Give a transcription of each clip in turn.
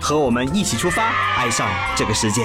和我们一起出发，爱上这个世界。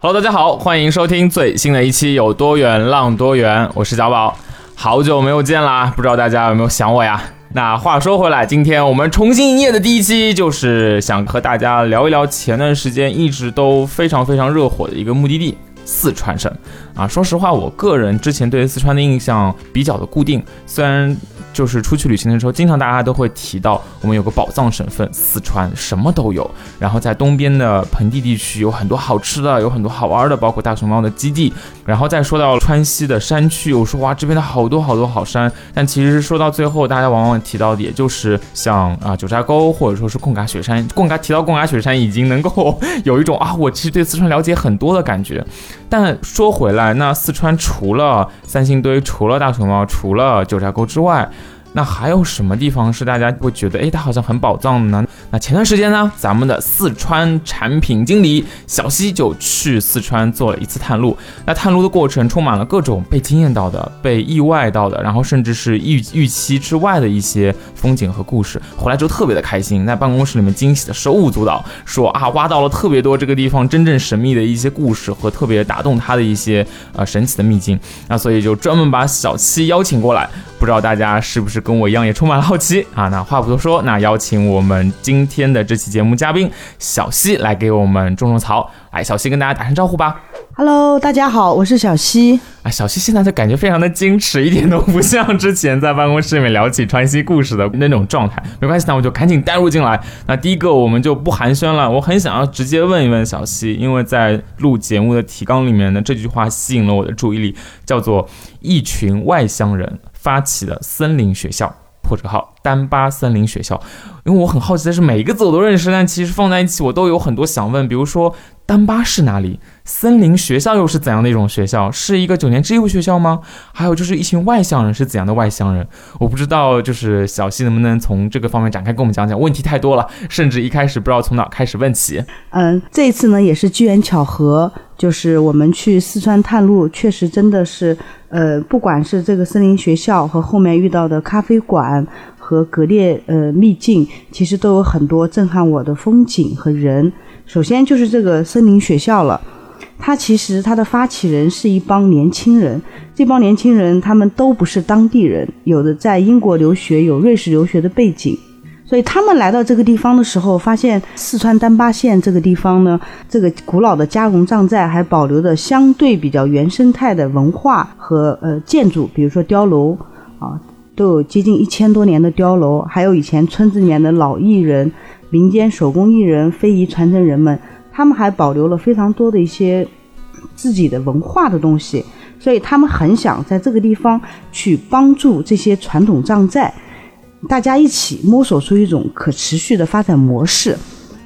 Hello，大家好，欢迎收听最新的一期《有多远浪多远》，我是小宝，好久没有见啦，不知道大家有没有想我呀？那话说回来，今天我们重新营业的第一期，就是想和大家聊一聊前段时间一直都非常非常热火的一个目的地——四川省。啊，说实话，我个人之前对四川的印象比较的固定，虽然就是出去旅行的时候，经常大家都会提到我们有个宝藏省份四川，什么都有。然后在东边的盆地地区有很多好吃的，有很多好玩的，包括大熊猫的基地。然后再说到川西的山区，我说哇，这边的好多好多好山。但其实说到最后，大家往往提到的也就是像啊九寨沟或者说是贡嘎雪山。贡嘎提到贡嘎雪山，已经能够有一种啊，我其实对四川了解很多的感觉。但说回来，那四川除了三星堆、除了大熊猫、除了九寨沟之外，那还有什么地方是大家会觉得，哎，它好像很宝藏的呢？那前段时间呢，咱们的四川产品经理小西就去四川做了一次探路。那探路的过程充满了各种被惊艳到的、被意外到的，然后甚至是预预期之外的一些风景和故事。回来之后特别的开心，在办公室里面惊喜的手舞足蹈，说啊，挖到了特别多这个地方真正神秘的一些故事和特别打动他的一些呃神奇的秘境。那所以就专门把小七邀请过来。不知道大家是不是跟我一样也充满了好奇啊？那话不多说，那邀请我们今天的这期节目嘉宾小西来给我们种种草。来，小西跟大家打声招呼吧。Hello，大家好，我是小西。啊，小西现在就感觉非常的矜持，一点都不像之前在办公室里面聊起川西故事的那种状态。没关系，那我就赶紧带入进来。那第一个我们就不寒暄了，我很想要直接问一问小西，因为在录节目的提纲里面呢，这句话吸引了我的注意力，叫做“一群外乡人发起的森林学校”。破折号丹巴森林学校，因为我很好奇的是，每一个字我都认识，但其实放在一起，我都有很多想问，比如说丹巴是哪里？森林学校又是怎样的一种学校？是一个九年制义务学校吗？还有就是一群外乡人是怎样的外乡人？我不知道，就是小西能不能从这个方面展开跟我们讲讲？问题太多了，甚至一开始不知道从哪开始问起。嗯，这一次呢也是机缘巧合，就是我们去四川探路，确实真的是，呃，不管是这个森林学校和后面遇到的咖啡馆和格列呃秘境，其实都有很多震撼我的风景和人。首先就是这个森林学校了。它其实它的发起人是一帮年轻人，这帮年轻人他们都不是当地人，有的在英国留学，有瑞士留学的背景，所以他们来到这个地方的时候，发现四川丹巴县这个地方呢，这个古老的加绒藏寨还保留着相对比较原生态的文化和呃建筑，比如说碉楼啊，都有接近一千多年的碉楼，还有以前村子里面的老艺人、民间手工艺人、非遗传承人们。他们还保留了非常多的一些自己的文化的东西，所以他们很想在这个地方去帮助这些传统藏寨，大家一起摸索出一种可持续的发展模式。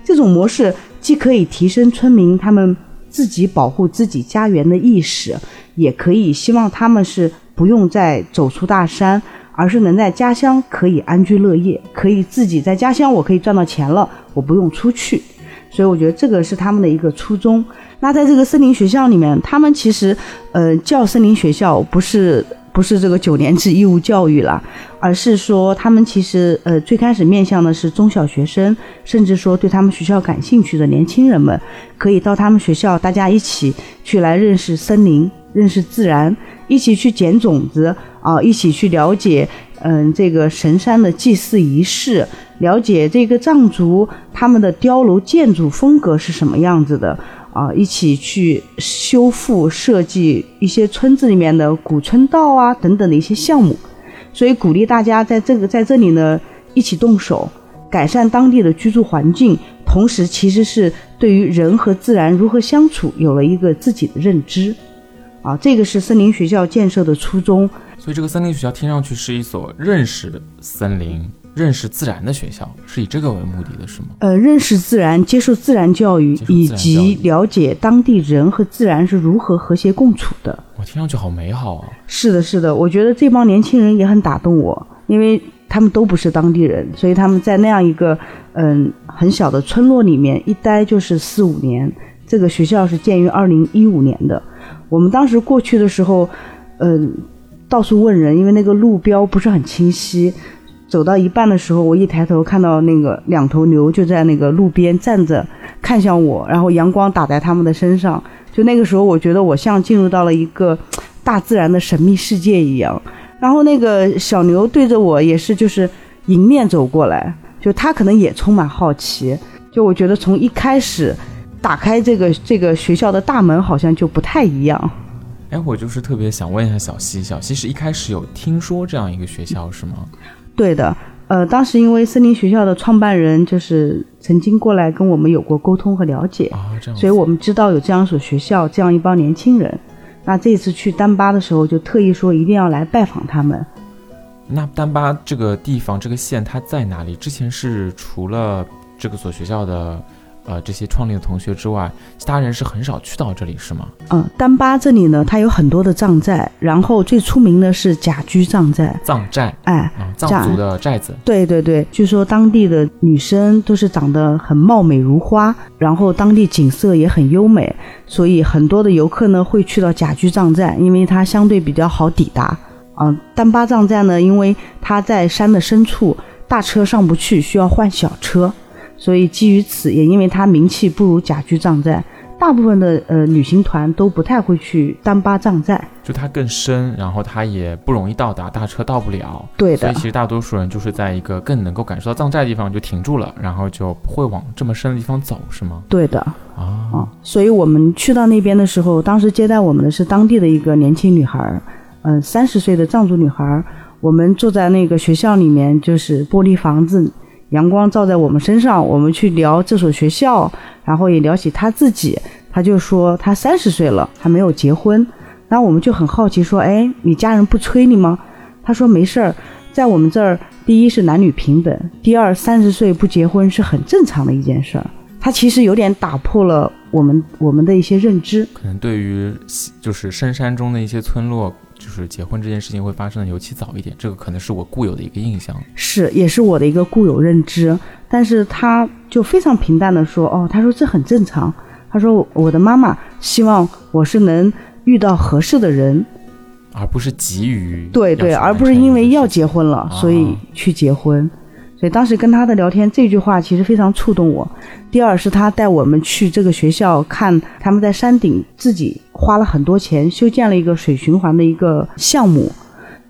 这种模式既可以提升村民他们自己保护自己家园的意识，也可以希望他们是不用再走出大山，而是能在家乡可以安居乐业，可以自己在家乡我可以赚到钱了，我不用出去。所以我觉得这个是他们的一个初衷。那在这个森林学校里面，他们其实呃叫森林学校不是不是这个九年制义务教育了，而是说他们其实呃最开始面向的是中小学生，甚至说对他们学校感兴趣的年轻人们，可以到他们学校，大家一起去来认识森林、认识自然，一起去捡种子啊、一起去了解。嗯，这个神山的祭祀仪式，了解这个藏族他们的碉楼建筑风格是什么样子的啊，一起去修复设计一些村子里面的古村道啊等等的一些项目，所以鼓励大家在这个在这里呢一起动手，改善当地的居住环境，同时其实是对于人和自然如何相处有了一个自己的认知，啊，这个是森林学校建设的初衷。所以这个森林学校听上去是一所认识森林、认识自然的学校，是以这个为目的的，是吗？呃，认识自然，接受自然教育，以及了解当地人和自然是如何和谐共处的。我听上去好美好啊！是的，是的，我觉得这帮年轻人也很打动我，因为他们都不是当地人，所以他们在那样一个嗯很小的村落里面一待就是四五年。这个学校是建于二零一五年的，我们当时过去的时候，嗯，到处问人，因为那个路标不是很清晰。走到一半的时候，我一抬头看到那个两头牛就在那个路边站着，看向我，然后阳光打在他们的身上。就那个时候，我觉得我像进入到了一个大自然的神秘世界一样。然后那个小牛对着我也是就是迎面走过来，就它可能也充满好奇。就我觉得从一开始打开这个 这个学校的大门，好像就不太一样。哎，我就是特别想问一下小西，小西是一开始有听说这样一个学校是吗？对的，呃，当时因为森林学校的创办人就是曾经过来跟我们有过沟通和了解，所以我们知道有这样一所学校，这样一帮年轻人。那这次去丹巴的时候，就特意说一定要来拜访他们。那丹巴这个地方这个县它在哪里？之前是除了这个所学校的呃这些创立的同学之外，其他人是很少去到这里是吗？嗯、丹巴这里呢，它有很多的藏寨，然后最出名的是甲居藏寨。藏寨哎，嗯，藏族的寨子，对对对，据说当地的女生都是长得很貌美如花，然后当地景色也很优美，所以很多的游客呢会去到甲居藏寨，因为它相对比较好抵达。嗯、丹巴藏寨呢，因为它在山的深处，大车上不去，需要换小车，所以基于此，也因为它名气不如甲居藏寨，大部分的呃旅行团都不太会去丹巴藏寨。就它更深，然后它也不容易到达，大车到不了。对的所以其，实大多数人就是在一个更能够感受到藏寨的地方就停住了，然后就不会往这么深的地方走，是吗？对的。啊，啊，所以我们去到那边的时候，当时接待我们的是当地的一个年轻女孩儿，嗯、三十岁的藏族女孩儿。我们住在那个学校里面，就是玻璃房子，阳光照在我们身上，我们去聊这所学校，然后也聊起他自己。他就说他三十岁了，还没有结婚。然后我们就很好奇说，哎，你家人不催你吗？他说没事儿，在我们这儿，第一是男女平等，第二三十岁不结婚是很正常的一件事儿。他其实有点打破了我们我们的一些认知。可能对于就是深山中的一些村落，就是结婚这件事情会发生的尤其早一点，这个可能是我固有的一个印象。是，也是我的一个固有认知。但是他就非常平淡的说：“哦，他说这很正常。他说我的妈妈希望我是能遇到合适的人，而不是急于对对，而不是因为要结婚了，啊所以去结婚。所以当时跟他的聊天，这句话其实非常触动我。第二是他带我们去这个学校看，他们在山顶自己花了很多钱修建了一个水循环的一个项目。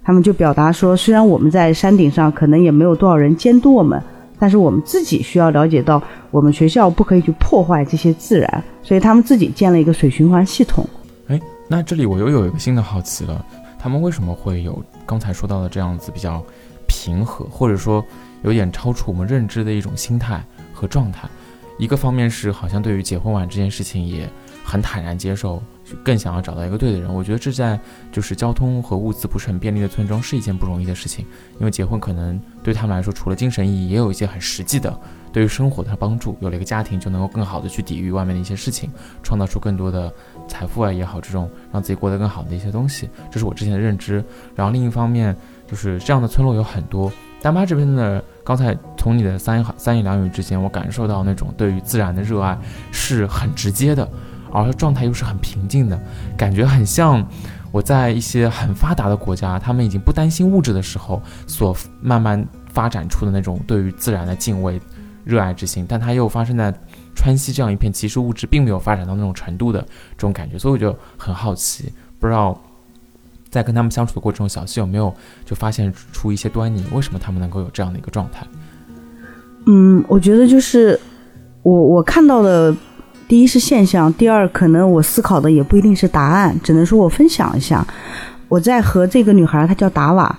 他们就表达说，虽然我们在山顶上可能也没有多少人监督我们，但是我们自己需要了解到，我们学校不可以去破坏这些自然，所以他们自己建了一个水循环系统。哎，那这里我又有一个新的好奇了，他们为什么会有刚才说到的这样子比较平和，或者说有点超出我们认知的一种心态和状态？一个方面是好像对于结婚晚这件事情也很坦然接受，更想要找到一个对的人。我觉得这在就是交通和物资不是很便利的村中是一件不容易的事情，因为结婚可能对他们来说，除了精神意义，也有一些很实际的对于生活的帮助。有了一个家庭，就能够更好的去抵御外面的一些事情，创造出更多的财富啊也好，这种让自己过得更好的一些东西，这是我之前的认知。然后另一方面，就是这样的村落有很多。丹巴这边的，刚才从你的三言三言两语之间，我感受到那种对于自然的热爱是很直接的，而状态又是很平静的，感觉很像我在一些很发达的国家，他们已经不担心物质的时候，所慢慢发展出的那种对于自然的敬畏、热爱之心，但它又发生在川西这样一片其实物质并没有发展到那种程度的这种感觉，所以我就很好奇，不知道在跟他们相处的过程中，小溪有没有就发现出一些端倪？为什么他们能够有这样的一个状态？嗯，我觉得就是我我看到的，第一是现象，第二可能我思考的也不一定是答案，只能说我分享一下。我在和这个女孩，她叫达瓦，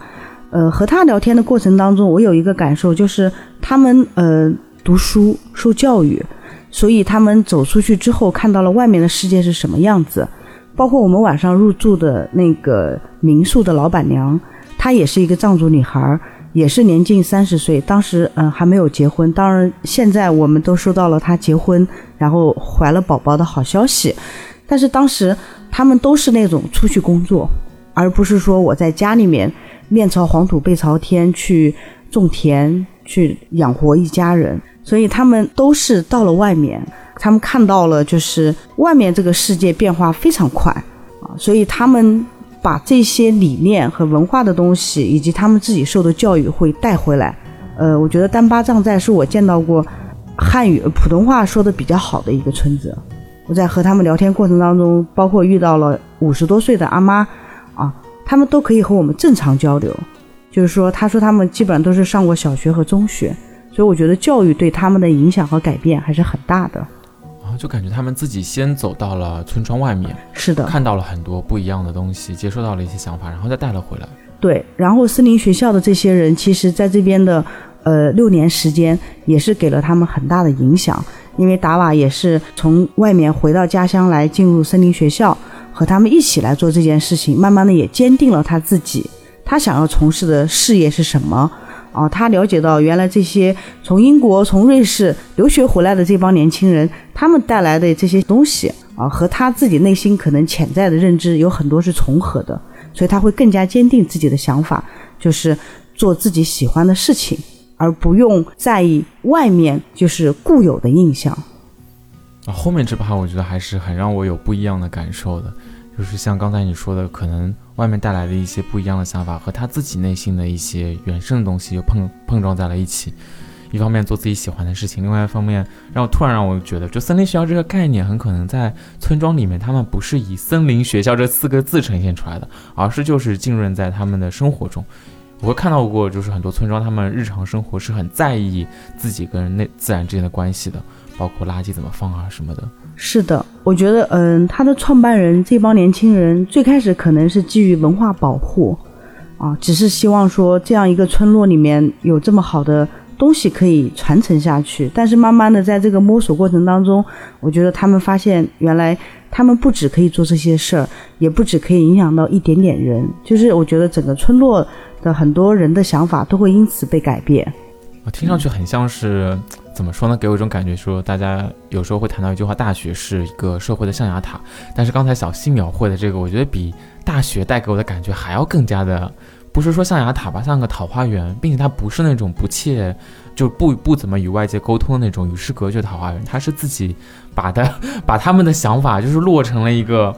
呃，和她聊天的过程当中，我有一个感受，就是他们呃读书受教育，所以他们走出去之后，看到了外面的世界是什么样子。包括我们晚上入住的那个民宿的老板娘，她也是一个藏族女孩。也是年近三十岁，当时嗯还没有结婚。当然，现在我们都收到了她结婚，然后怀了宝宝的好消息。但是当时他们都是那种出去工作，而不是说我在家里面面朝黄土背朝天去种田去养活一家人。所以他们都是到了外面，他们看到了就是外面这个世界变化非常快啊，所以他们。把这些理念和文化的东西，以及他们自己受的教育会带回来。呃，我觉得丹巴藏寨是我见到过汉语普通话说的比较好的一个村子。我在和他们聊天过程当中，包括遇到了五十多岁的阿妈啊，他们都可以和我们正常交流。就是说，他说他们基本上都是上过小学和中学，所以我觉得教育对他们的影响和改变还是很大的。就感觉他们自己先走到了村庄外面，是的，看到了很多不一样的东西，接收到了一些想法，然后再带了回来。对，然后森林学校的这些人，其实在这边的呃六年时间，也是给了他们很大的影响。因为达瓦也是从外面回到家乡来进入森林学校，和他们一起来做这件事情，慢慢的也坚定了他自己，他想要从事的事业是什么。啊，他了解到原来这些从英国、从瑞士留学回来的这帮年轻人，他们带来的这些东西啊，和他自己内心可能潜在的认知有很多是重合的，所以他会更加坚定自己的想法，就是做自己喜欢的事情，而不用在意外面就是固有的印象。啊，后面这趴我觉得还是很让我有不一样的感受的。就是像刚才你说的，可能外面带来的一些不一样的想法和他自己内心的一些原生的东西又碰碰撞在了一起。一方面做自己喜欢的事情，另外一方面让我突然让我觉得，就森林学校这个概念很可能在村庄里面，他们不是以森林学校这四个字呈现出来的，而是就是浸润在他们的生活中。我会看到过，就是很多村庄他们日常生活是很在意自己跟那自然之间的关系的，包括垃圾怎么放啊什么的。是的，我觉得，嗯，他的创办人这帮年轻人最开始可能是基于文化保护，啊，只是希望说这样一个村落里面有这么好的东西可以传承下去。但是慢慢的在这个摸索过程当中，我觉得他们发现原来他们不止可以做这些事儿，也不止可以影响到一点点人，就是我觉得整个村落的很多人的想法都会因此被改变。我听上去很像是。怎么说呢？给我一种感觉，说大家有时候会谈到一句话：“大学是一个社会的象牙塔。”但是刚才小溪描绘的这个，我觉得比大学带给我的感觉还要更加的，不是说象牙塔吧，像个桃花源，并且它不是那种不切，就不不怎么与外界沟通的那种与世隔绝桃花源，它是自己把的 把他们的想法就是落成了一个。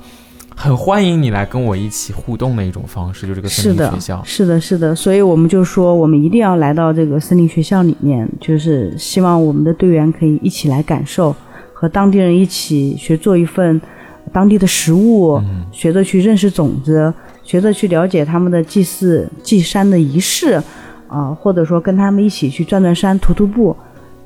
很欢迎你来跟我一起互动的一种方式，就这个森林学校。是的，是的，所以我们就说，我们一定要来到这个森林学校里面，就是希望我们的队员可以一起来感受，和当地人一起学做一份当地的食物，学着去认识种子，学着去了解他们的祭祀祭山的仪式，啊，或者说跟他们一起去转转山、徒徒步，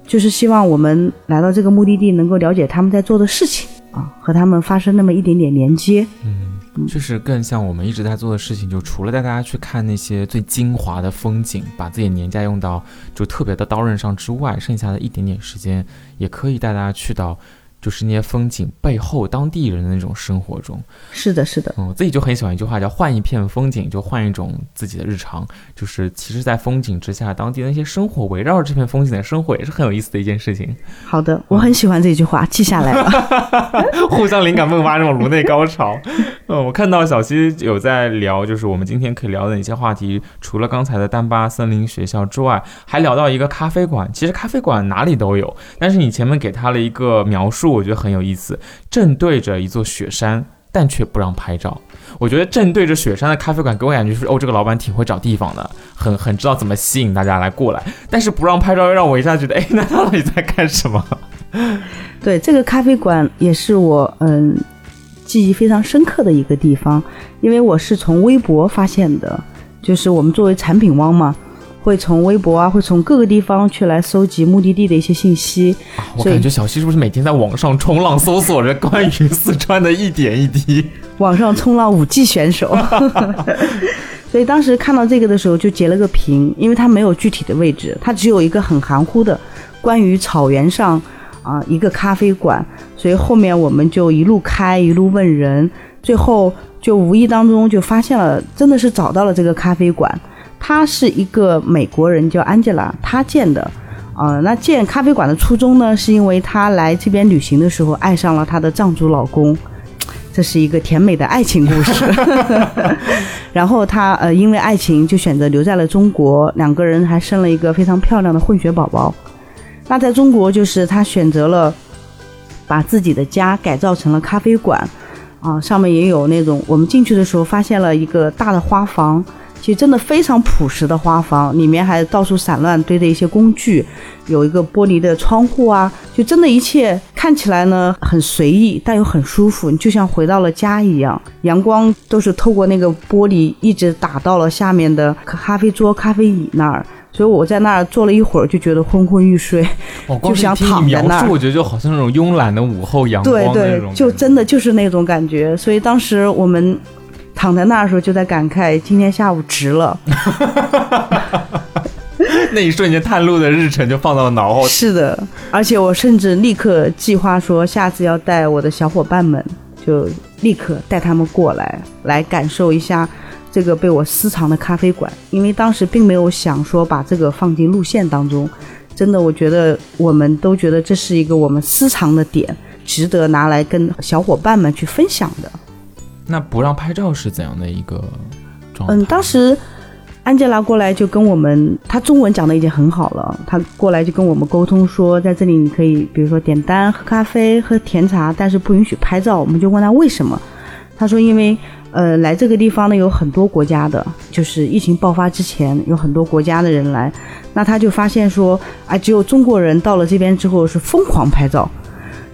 就是希望我们来到这个目的地，能够了解他们在做的事情。啊，和他们发生那么一点点连接，嗯，确实更像我们一直在做的事情，就除了带大家去看那些最精华的风景，把自己年假用到就特别的刀刃上之外，剩下的一点点时间，也可以带大家去到。就是那些风景背后，当地人的那种生活中，是的，是的，嗯，我自己就很喜欢一句话，叫“换一片风景，就换一种自己的日常”。就是其实，在风景之下，当地那些生活，围绕着这片风景的生活，也是很有意思的一件事情。好的，我很喜欢这句话，记下来了。互相灵感迸发，这种颅内高潮。嗯，我看到小溪有在聊，就是我们今天可以聊的一些话题，除了刚才的丹巴森林学校之外，还聊到一个咖啡馆。其实咖啡馆哪里都有，但是你前面给他了一个描述。我觉得很有意思，正对着一座雪山，但却不让拍照。我觉得正对着雪山的咖啡馆，给我感觉是哦，这个老板挺会找地方的，很很知道怎么吸引大家来过来。但是不让拍照，又让我一下觉得，哎，那他到底在干什么？对，这个咖啡馆也是我嗯记忆非常深刻的一个地方，因为我是从微博发现的，就是我们作为产品汪嘛。会从微博啊，会从各个地方去来搜集目的地的一些信息。我感觉小溪是不是每天在网上冲浪，搜索着关于四川的一点一滴？网上冲浪五 G 选手。所以当时看到这个的时候，就截了个屏，因为它没有具体的位置，它只有一个很含糊的关于草原上啊一个咖啡馆。所以后面我们就一路开，一路问人，最后就无意当中就发现了，真的是找到了这个咖啡馆。她是一个美国人，叫 Angela，她建的。啊、那建咖啡馆的初衷呢，是因为她来这边旅行的时候爱上了她的藏族老公，这是一个甜美的爱情故事。然后她呃因为爱情就选择留在了中国，两个人还生了一个非常漂亮的混血宝宝。那在中国就是她选择了把自己的家改造成了咖啡馆，啊，上面也有那种我们进去的时候发现了一个大的花房。其实真的非常朴实的花房，里面还到处散乱堆着一些工具，有一个玻璃的窗户啊，就真的一切看起来呢很随意，但又很舒服，你就像回到了家一样。阳光都是透过那个玻璃一直打到了下面的咖啡桌、咖啡椅那儿，所以我在那儿坐了一会儿，就觉得昏昏欲睡。就想躺在那儿我觉得就好像那种慵懒的午后阳光对对就真的就是那种感觉。所以当时我们躺在那儿的时候，就在感慨今天下午值了。那一瞬间探路的日程就放到了脑后。是的，而且我甚至立刻计划说，下次要带我的小伙伴们，就立刻带他们过来，来感受一下这个被我私藏的咖啡馆。因为当时并没有想说把这个放进路线当中，真的，我觉得我们都觉得这是一个我们私藏的点，值得拿来跟小伙伴们去分享的。那不让拍照是怎样的一个状态？嗯，当时安吉拉过来就跟我们，她中文讲的已经很好了，她过来就跟我们沟通说，在这里你可以，比如说点单、喝咖啡、喝甜茶，但是不允许拍照。我们就问她为什么，她说因为呃来这个地方呢有很多国家的，就是疫情爆发之前有很多国家的人来，那她就发现说啊，只有中国人到了这边之后是疯狂拍照。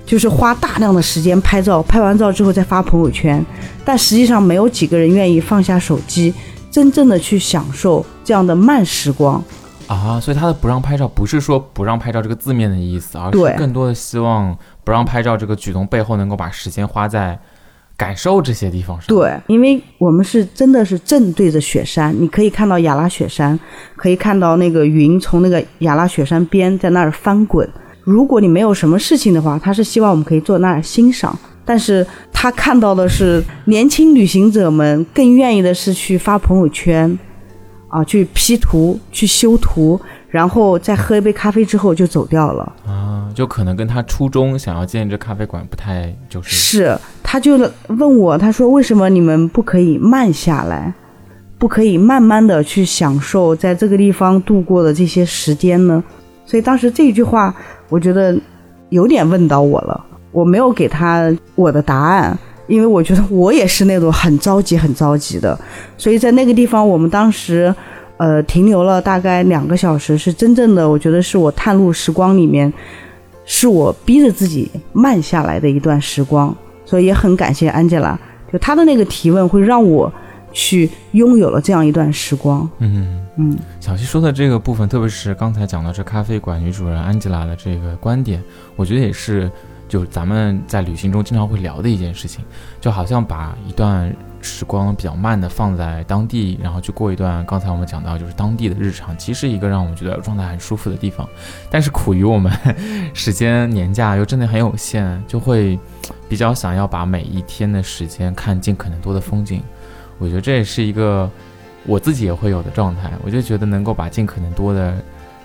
就是花大量的时间拍照，拍完照之后再发朋友圈，但实际上没有几个人愿意放下手机，真正的去享受这样的慢时光。啊，所以他的不让拍照不是说不让拍照这个字面的意思，而是更多的希望不让拍照这个举动背后能够把时间花在感受这些地方上。，对，因为我们是真的是正对着雪山，你可以看到亚拉雪山，可以看到那个云从那个亚拉雪山边在那儿翻滚。如果你没有什么事情的话，他是希望我们可以坐那儿欣赏。但是他看到的是年轻旅行者们更愿意的是去发朋友圈，啊，去 P 图、去修图，然后再喝一杯咖啡之后就走掉了。啊，就可能跟他初衷想要建这咖啡馆不太就是是，他就问我，他说为什么你们不可以慢下来，不可以慢慢的去享受在这个地方度过的这些时间呢？所以当时这句话，我觉得有点问到我了，我没有给他我的答案。因为我觉得我也是那种很着急、很着急的，所以在那个地方，我们当时，呃，停留了大概两个小时，是真正的，我觉得是我探路时光里面，是我逼着自己慢下来的一段时光。所以也很感谢安吉拉，就她的那个提问会让我去拥有了这样一段时光。嗯。嗯，小溪说的这个部分，特别是刚才讲到这咖啡馆女主人安吉拉的这个观点，我觉得也是，就咱们在旅行中经常会聊的一件事情，就好像把一段时光比较慢的放在当地，然后去过一段刚才我们讲到就是当地的日常，其实一个让我们觉得状态很舒服的地方。但是苦于我们 时间年假又真的很有限，就会比较想要把每一天的时间看尽可能多的风景。我觉得这也是一个。我自己也会有的状态，我就觉得能够把尽可能多的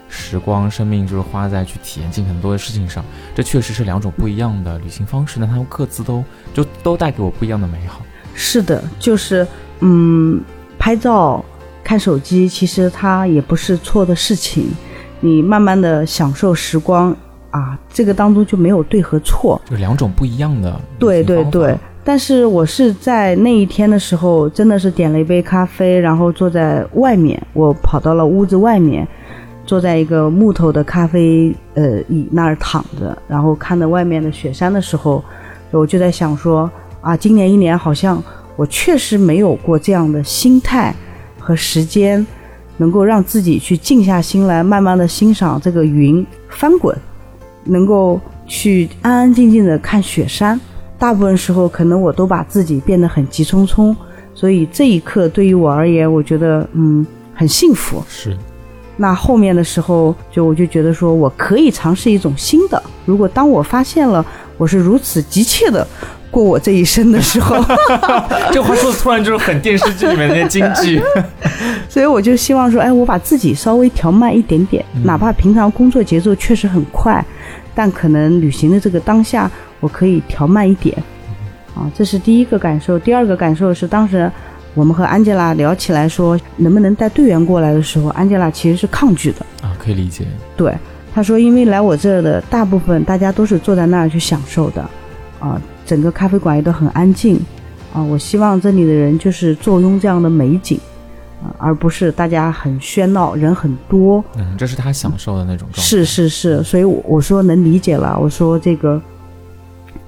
时光、生命，就是花在去体验尽可能多的事情上，这确实是两种不一样的旅行方式，但它们各自都就都带给我不一样的美好。是的，就是嗯，拍照、看手机，其实它也不是错的事情。你慢慢的享受时光啊，这个当中就没有对和错。就两种不一样的对对对。但是我是在那一天的时候，真的是点了一杯咖啡，然后坐在外面，我跑到了屋子外面，坐在一个木头的咖啡呃椅那儿躺着，然后看着外面的雪山的时候，我就在想说啊，今年一年好像我确实没有过这样的心态和时间，能够让自己去静下心来，慢慢的欣赏这个云翻滚，能够去安安静静的看雪山。大部分时候，可能我都把自己变得很急匆匆，所以这一刻对于我而言，我觉得嗯很幸福。是。那后面的时候，就我就觉得说我可以尝试一种新的。如果当我发现了我是如此急切的过我这一生的时候。这话说的突然就是很电视剧里面那些京剧。所以我就希望说，哎，我把自己稍微调慢一点点，哪怕平常工作节奏确实很快，但可能旅行的这个当下，我可以调慢一点。啊，这是第一个感受。第二个感受是，当时我们和安吉拉聊起来说，能不能带队员过来的时候，安吉拉其实是抗拒的。啊，可以理解。对，他说，因为来我这儿的大部分大家都是坐在那儿去享受的，啊，整个咖啡馆也都很安静，啊，我希望这里的人就是坐拥这样的美景，啊，而不是大家很喧闹，人很多。嗯，这是他享受的那种状态。是是是，所以我说能理解了。我说这个。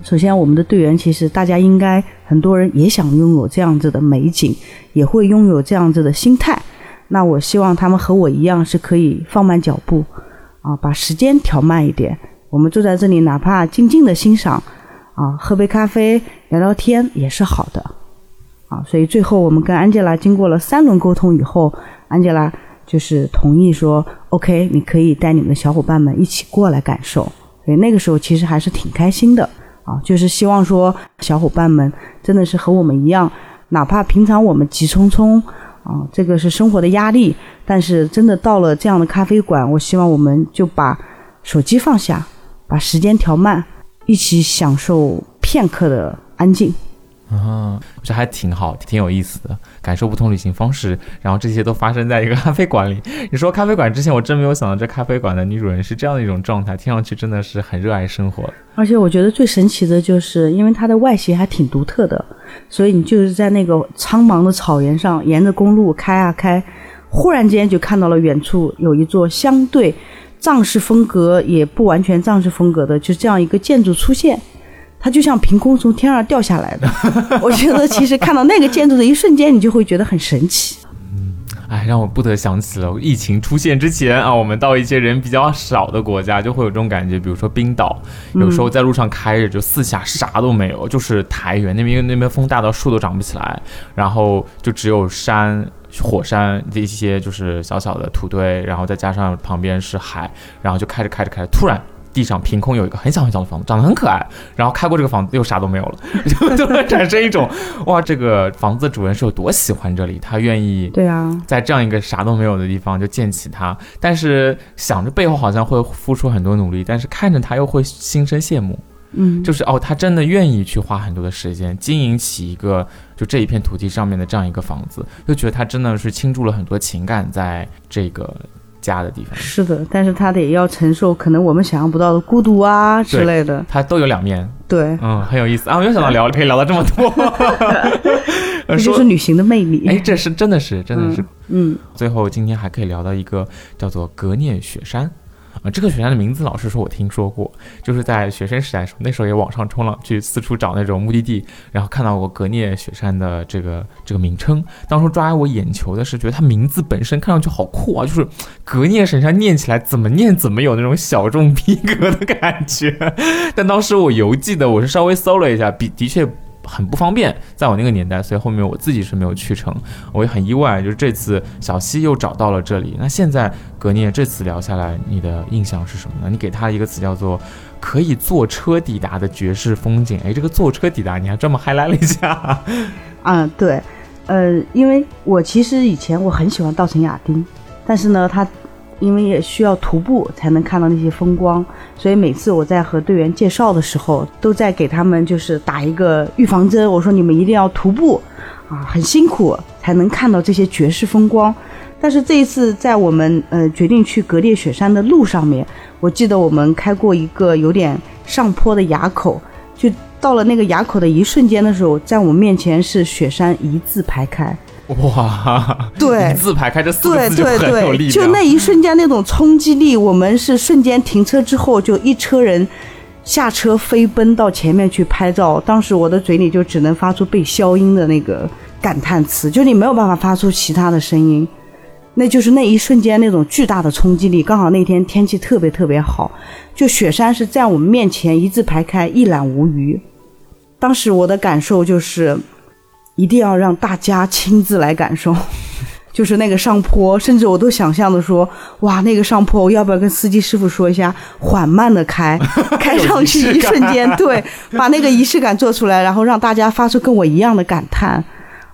首先，我们的队员其实大家应该很多人也想拥有这样子的美景，也会拥有这样子的心态。那我希望他们和我一样是可以放慢脚步，啊，把时间调慢一点。我们坐在这里，哪怕静静的欣赏，啊，喝杯咖啡，聊聊天也是好的，啊。所以最后我们跟安吉拉经过了三轮沟通以后，安吉拉就是同意说，OK，你可以带你们的小伙伴们一起过来感受。所以那个时候其实还是挺开心的。啊，就是希望说小伙伴们真的是和我们一样，哪怕平常我们急匆匆啊，这个是生活的压力，但是真的到了这样的咖啡馆，我希望我们就把手机放下，把时间调慢，一起享受片刻的安静。啊，这还挺好，挺有意思的，感受不同旅行方式，然后这些都发生在一个咖啡馆里。你说咖啡馆之前，我真没有想到这咖啡馆的女主人是这样的一种状态，听上去真的是很热爱生活。而且我觉得最神奇的就是，因为它的外形还挺独特的，所以你就是在那个苍茫的草原上，沿着公路开啊开，忽然间就看到了远处有一座相对藏式风格也不完全藏式风格的，就这样一个建筑出现。它就像凭空从天上掉下来的，我觉得其实看到那个建筑的一瞬间，你就会觉得很神奇。嗯，哎，让我不得想起了疫情出现之前啊，我们到一些人比较少的国家，就会有这种感觉。比如说冰岛，有时候在路上开着，就四下啥都没有，就是台原那边，因为那边风大到树都长不起来，然后就只有山、火山这些，就是小小的土堆，然后再加上旁边是海，然后就开着开着开着，突然。地上凭空有一个很小很小的房子，长得很可爱。然后开过这个房子，又啥都没有了，就 就会产生一种哇，这个房子的主人是有多喜欢这里，他愿意对啊，在这样一个啥都没有的地方就建起它。但是想着背后好像会付出很多努力，但是看着他又会心生羡慕。嗯，就是哦，他真的愿意去花很多的时间经营起一个就这一片土地上面的这样一个房子，就觉得他真的是倾注了很多情感在这个。家的地方是的，但是他得要承受可能我们想象不到的孤独啊之类的，他都有两面。对，嗯，很有意思啊！没有想到聊可以聊到这么多，这就是旅行的魅力。哎，这是真的是真的是，嗯。最后今天还可以聊到一个叫做格聂雪山。啊，这个雪山的名字，老实说，我听说过，就是在学生时代的时候，那时候也网上冲浪，去四处找那种目的地，然后看到过格聂雪山的这个这个名称。当初抓我眼球的是，觉得它名字本身看上去好酷啊，就是格聂雪山念起来怎么念怎么有那种小众逼格的感觉。但当时我邮寄的，我是稍微搜了一下，比的确。很不方便，在我那个年代，所以后面我自己是没有去成。我也很意外，就是这次小西又找到了这里。那现在格聂这次聊下来，你的印象是什么呢？你给他一个词叫做“可以坐车抵达的绝世风景”。哎，这个坐车抵达，你还专门嗨来了一下。嗯，对，呃，因为我其实以前我很喜欢稻城亚丁，但是呢，它。因为也需要徒步才能看到那些风光，所以每次我在和队员介绍的时候，都在给他们就是打一个预防针。我说你们一定要徒步，啊，很辛苦才能看到这些绝世风光。但是这一次在我们呃决定去格列雪山的路上面，我记得我们开过一个有点上坡的垭口，就到了那个垭口的一瞬间的时候，在我们面前是雪山一字排开。哇，对，字排开这四个字就很有力量。就那一瞬间那种冲击力，我们是瞬间停车之后，就一车人下车飞奔到前面去拍照。当时我的嘴里就只能发出被消音的那个感叹词，就你没有办法发出其他的声音。那就是那一瞬间那种巨大的冲击力。刚好那天天气特别特别好，就雪山是在我们面前一字排开，一览无余。当时我的感受就是。一定要让大家亲自来感受，就是那个上坡，甚至我都想象的说，哇，那个上坡我要不要跟司机师傅说一下，缓慢的开，开上去一瞬间，对，把那个仪式感做出来，然后让大家发出跟我一样的感叹，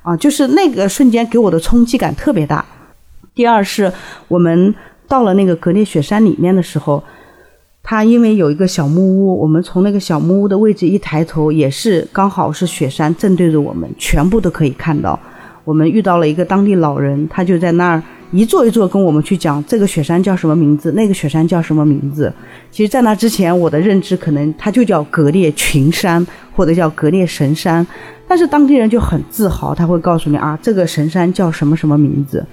啊，就是那个瞬间给我的冲击感特别大。第二是我们到了那个格列雪山里面的时候。它因为有一个小木屋，我们从那个小木屋的位置一抬头，也是刚好是雪山正对着我们，全部都可以看到。我们遇到了一个当地老人，他就在那儿一座一座跟我们去讲这个雪山叫什么名字，那个雪山叫什么名字。其实，在那之前，我的认知可能它就叫格列群山或者叫格列神山，但是当地人就很自豪，他会告诉你啊，这个神山叫什么什么名字。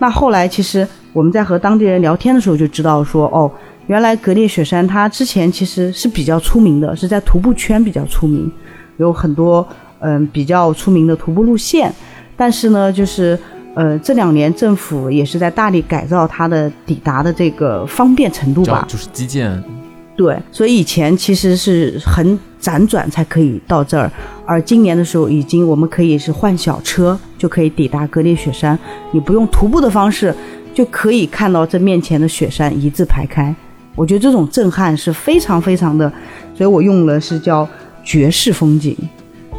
那后来，其实我们在和当地人聊天的时候就知道说，哦。原来格列雪山，它之前其实是比较出名的，是在徒步圈比较出名，有很多嗯比较出名的徒步路线。但是呢，就是呃这两年政府也是在大力改造它的抵达的这个方便程度吧，就是基建。对，所以以前其实是很辗转才可以到这儿，而今年的时候已经我们可以是换小车就可以抵达格列雪山，你不用徒步的方式就可以看到这面前的雪山一字排开。我觉得这种震撼是非常非常的，所以我用了是叫绝世风景。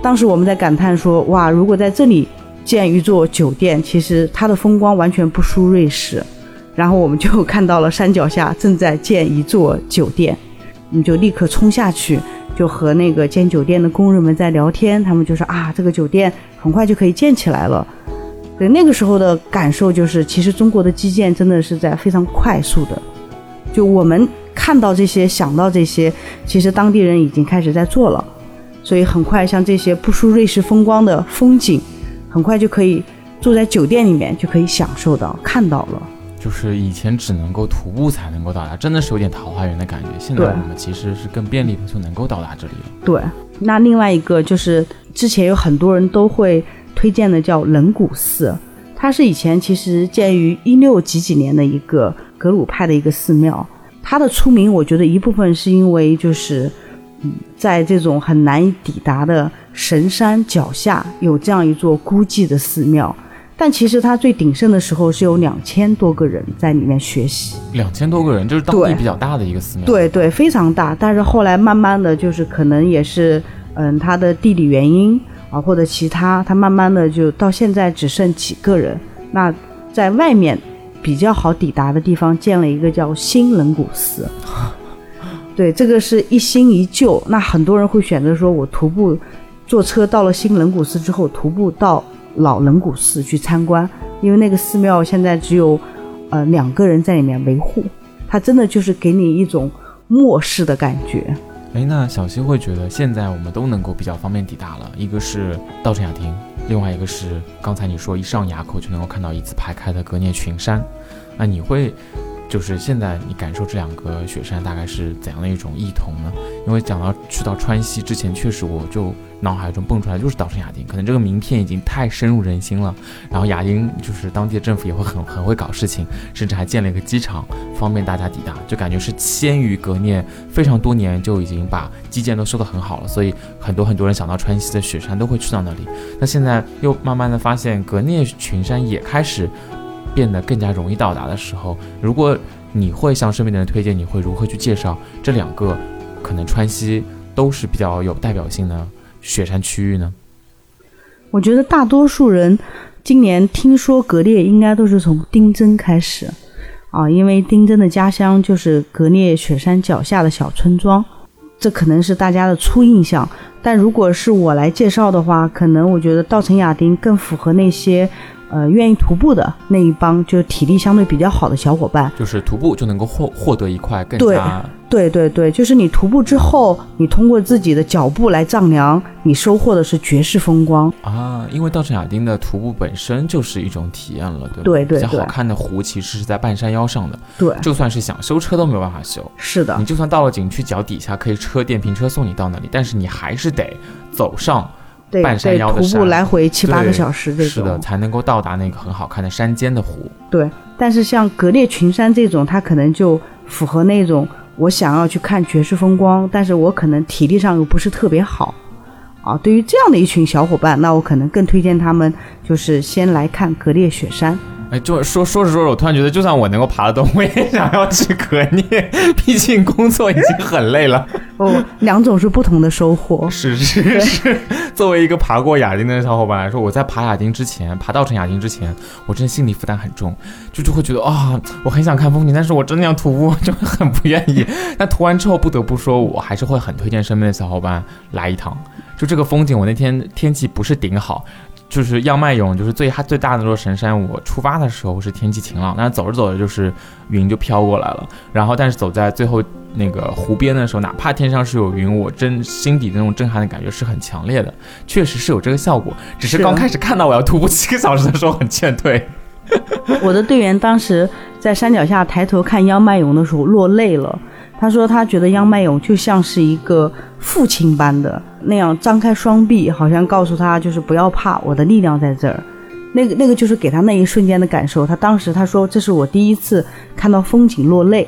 当时我们在感叹说，哇，如果在这里建一座酒店，其实它的风光完全不输瑞士。然后我们就看到了山脚下正在建一座酒店，我们就立刻冲下去，就和那个建酒店的工人们在聊天。他们就说啊，这个酒店很快就可以建起来了。对，那个时候的感受就是，其实中国的基建真的是在非常快速的。就我们看到这些，想到这些，其实当地人已经开始在做了，所以很快像这些不输瑞士风光的风景，很快就可以住在酒店里面就可以享受到看到了。就是以前只能够徒步才能够到达，真的是有点桃花源的感觉。现在我们其实是更便利的就能够到达这里了。对，那另外一个就是之前有很多人都会推荐的叫冷谷寺，它是以前其实建于一六几几年的一个。格鲁派的一个寺庙，它的出名，我觉得一部分是因为就是，嗯，在这种很难以抵达的神山脚下有这样一座孤寂的寺庙，但其实它最鼎盛的时候是有两千多个人在里面学习，两千多个人就是当地比较大的一个寺庙，对对，非常大。但是后来慢慢的就是可能也是，嗯，它的地理原因啊或者其他，它慢慢的就到现在只剩几个人。那在外面。比较好抵达的地方建了一个叫新冷古寺，对，这个是一新一旧。那很多人会选择说，我徒步坐车到了新冷古寺之后，徒步到老冷古寺去参观，因为那个寺庙现在只有呃两个人在里面维护，它真的就是给你一种末世的感觉。哎，那小溪会觉得现在我们都能够比较方便抵达了，一个是稻城亚丁。另外一个是刚才你说一上垭口就能够看到一字排开的格聂群山，那你会？就是现在，你感受这两个雪山大概是怎样的一种异同呢？因为讲到去到川西之前，确实我就脑海中蹦出来就是稻城亚丁，可能这个名片已经太深入人心了。然后亚丁就是当地的政府也会很很会搞事情，甚至还建了一个机场，方便大家抵达，就感觉是先于格聂非常多年就已经把基建都修得很好了。所以很多很多人想到川西的雪山都会去到那里。那现在又慢慢的发现格聂群山也开始。变得更加容易到达的时候，如果你会向身边的人推荐，你会如何去介绍这两个可能川西都是比较有代表性的雪山区域呢？我觉得大多数人今年听说格列，应该都是从丁真开始啊，因为丁真的家乡就是格列雪山脚下的小村庄，这可能是大家的初印象。但如果是我来介绍的话，可能我觉得稻城亚丁更符合那些。呃，愿意徒步的那一帮，就是体力相对比较好的小伙伴，就是徒步就能够获获得一块更加对对对，就是你徒步之后，你通过自己的脚步来丈量，你收获的是绝世风光。啊！因为稻城亚丁的徒步本身就是一种体验了，对对对，比较好看的湖其实是在半山腰上的，对，就算是想修车都没有办法修，是的，你就算到了景区脚底下可以车电瓶车送你到那里，但是你还是得走上。半山腰的徒步来回七八个小时，这种是的，才能够到达那个很好看的山间的湖。对，但是像格列群山这种，它可能就符合那种我想要去看绝世风光，但是我可能体力上又不是特别好啊。对于这样的一群小伙伴，那我可能更推荐他们就是先来看格列雪山。哎，就说说着说着，我突然觉得，就算我能够爬得动，我也想要去革聂，毕竟工作已经很累了。哦，两种是不同的收获。是是是，作为一个爬过亚丁的小伙伴来说，我在爬亚丁之前，爬稻城亚丁之前，我真的心理负担很重，就就会觉得啊、我很想看风景，但是我真的要徒步，就会很不愿意。但涂完之后，不得不说，我还是会很推荐身边的小伙伴来一趟。就这个风景，我那天天气不是顶好。就是央麦勇，就是最它最大的那座神山。我出发的时候是天气晴朗，但是走着走着就是云就飘过来了。然后，但是走在最后那个湖边的时候，哪怕天上是有云，我真心底的那种震撼的感觉是很强烈的，确实是有这个效果。只是是刚开始看到我要徒步七个小时的时候很劝退。我的队员当时在山脚下抬头看央麦勇的时候落泪了。他说他觉得央麦勇就像是一个父亲般的那样张开双臂，好像告诉他就是不要怕，我的力量在这儿。那个那个就是给他那一瞬间的感受。他当时他说这是我第一次看到风景落泪，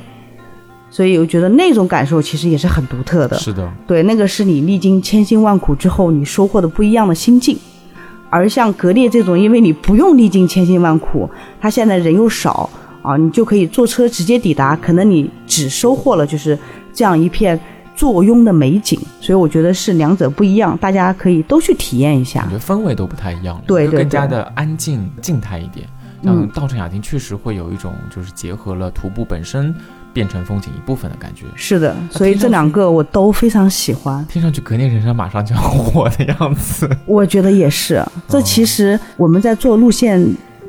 所以我觉得那种感受其实也是很独特的。是的，对，那个是你历经千辛万苦之后你收获的不一样的心境。而像格列这种，因为你不用历经千辛万苦，他现在人又少啊，你就可以坐车直接抵达，可能你只收获了就是这样一片坐拥的美景。所以我觉得是两者不一样，大家可以都去体验一下感。觉氛围都不太一样了，对更加的安静静态一点。像嗯稻城亚丁确实会有一种就是结合了徒步本身变成风景一部分的感觉。是的，所以这两个我都非常喜欢。听上去格聂人生马上就要火的样子。我觉得也是，这其实我们在做路线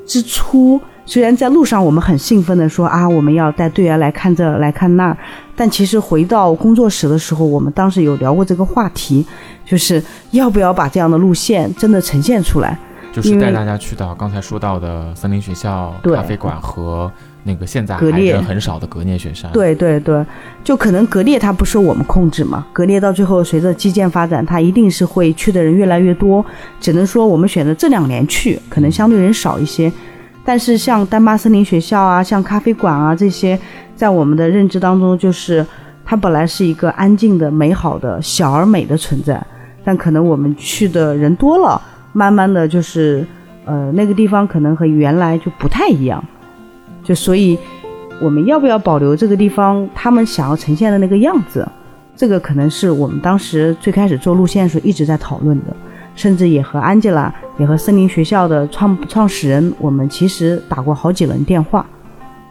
之初，虽然在路上我们很兴奋的说啊，我们要带队员来看这来看那儿，但其实回到工作室的时候，我们当时有聊过这个话题，就是要不要把这样的路线真的呈现出来。就是带大家去到刚才说到的森林学校、咖啡馆和那个现在还人很少的格聂雪山。，对对对，就可能格聂它不受我们控制嘛，格聂到最后随着基建发展，它一定是会去的人越来越多。只能说我们选择这两年去，可能相对人少一些。但是像丹巴森林学校啊，像咖啡馆啊这些，在我们的认知当中，就是它本来是一个安静的、美好的、小而美的存在，但可能我们去的人多了，慢慢的就是，呃，那个地方可能和原来就不太一样，就所以。我们要不要保留这个地方他们想要呈现的那个样子？这个可能是我们当时最开始做路线的时候一直在讨论的，甚至也和安吉拉也和森林学校的创创始人，我们其实打过好几轮电话，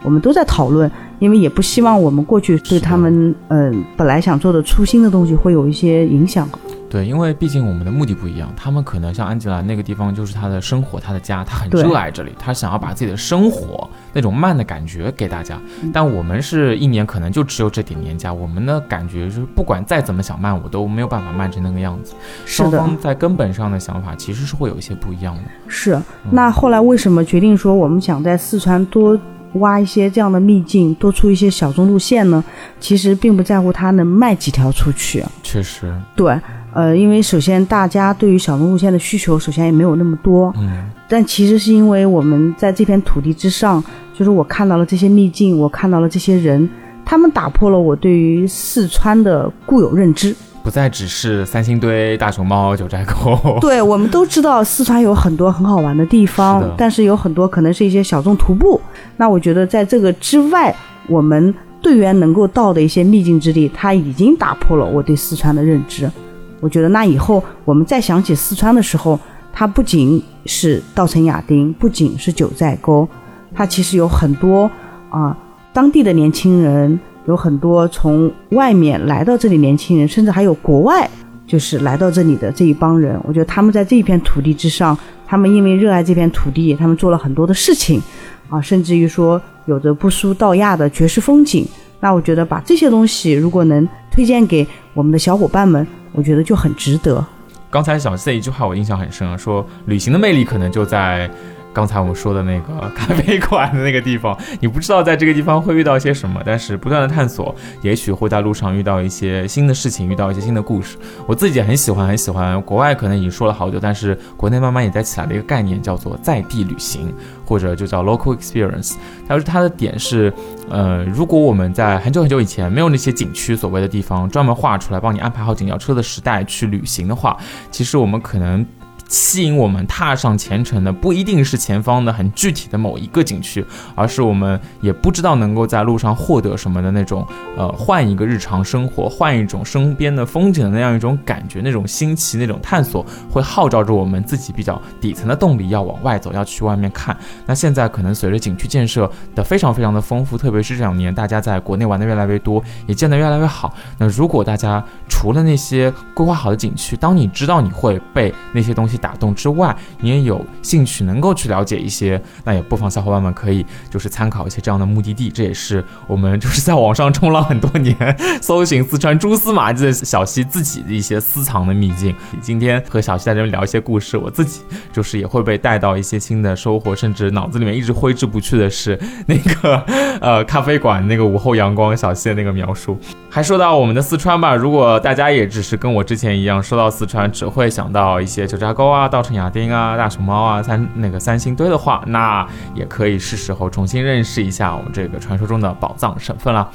我们都在讨论，因为也不希望我们过去对他们嗯、本来想做的初心的东西会有一些影响。对，因为毕竟我们的目的不一样，他们可能像安吉拉那个地方就是他的生活，他的家，他很热爱这里，他想要把自己的生活那种慢的感觉给大家。嗯但我们是一年可能就只有这点年假，我们的感觉就是不管再怎么想慢，我都没有办法慢成那个样子。双方在根本上的想法其实是会有一些不一样的。是。那后来为什么决定说我们想在四川多挖一些这样的秘境，多出一些小众路线呢？其实并不在乎它能卖几条出去，确实，对，呃，因为首先大家对于小众路线的需求，首先也没有那么多，嗯，但其实是因为我们在这片土地之上，就是我看到了这些秘境，我看到了这些人，他们打破了我对于四川的固有认知。不再只是三星堆、大熊猫、九寨沟。对，我们都知道四川有很多很好玩的地方，是但是有很多可能是一些小众徒步。那我觉得在这个之外，我们队员能够到的一些秘境之地，它已经打破了我对四川的认知。我觉得那以后我们再想起四川的时候，它不仅是稻城亚丁，不仅是九寨沟，它其实有很多啊、当地的年轻人，有很多从外面来到这里年轻人，甚至还有国外就是来到这里的这一帮人。我觉得他们在这一片土地之上，他们因为热爱这片土地，他们做了很多的事情啊，甚至于说有着不输道亚的绝世风景。那我觉得把这些东西如果能推荐给我们的小伙伴们，我觉得就很值得。刚才小 C 一句话我印象很深啊，说旅行的魅力可能就在刚才我们说的那个 咖啡馆的那个地方，你不知道在这个地方会遇到些什么，但是不断的探索，也许会在路上遇到一些新的事情，遇到一些新的故事。我自己也很喜欢，很喜欢国外可能已经说了好久，但是国内慢慢也在起来的一个概念，叫做在地旅行，或者就叫 local experience。它是它的点是，呃，如果我们在很久很久以前没有那些景区所谓的地方专门画出来帮你安排好景要车的时代去旅行的话，其实我们可能吸引我们踏上前程的，不一定是前方的很具体的某一个景区，而是我们也不知道能够在路上获得什么的那种，呃，换一个日常生活，换一种身边的风景的那样一种感觉，那种新奇，那种探索，会号召着我们自己比较底层的动力，要往外走，要去外面看。那现在可能随着景区建设的非常非常的丰富，特别是这两年大家在国内玩的越来越多，也建得越来越好。那如果大家除了那些规划好的景区，当你知道你会被那些东西打动之外，你也有兴趣能够去了解一些，那也不妨小伙伴们可以就是参考一些这样的目的地。这也是我们就是 在网上冲浪很多年，搜寻四川蛛丝马迹的小溪自己的一些私藏的秘境。今天和小溪在这边聊一些故事，我自己就是也会被带到一些新的收获，甚至脑子里面一直挥之不去的是那个呃咖啡馆那个午后阳光小溪的那个描述。还说到我们的四川吧，如果大家也只是跟我之前一样，说到四川只会想到一些九寨沟啊、稻城亚丁啊、大熊猫啊、三那个三星堆的话，那也可以是时候重新认识一下我们这个传说中的宝藏省份了。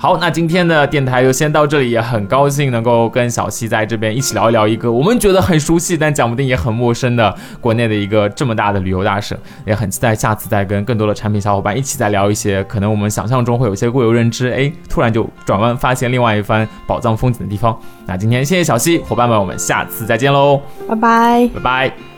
好，那今天的电台就先到这里，也很高兴能够跟小溪在这边一起聊一聊一个我们觉得很熟悉，但讲不定也很陌生的国内的一个这么大的旅游大省，也很期待下次再跟更多的产品小伙伴一起再聊一些可能我们想象中会有些固有认知，哎，突然就转弯发现另外一番宝藏风景的地方。那今天谢谢小溪伙伴们，我们下次再见喽，拜拜，拜拜。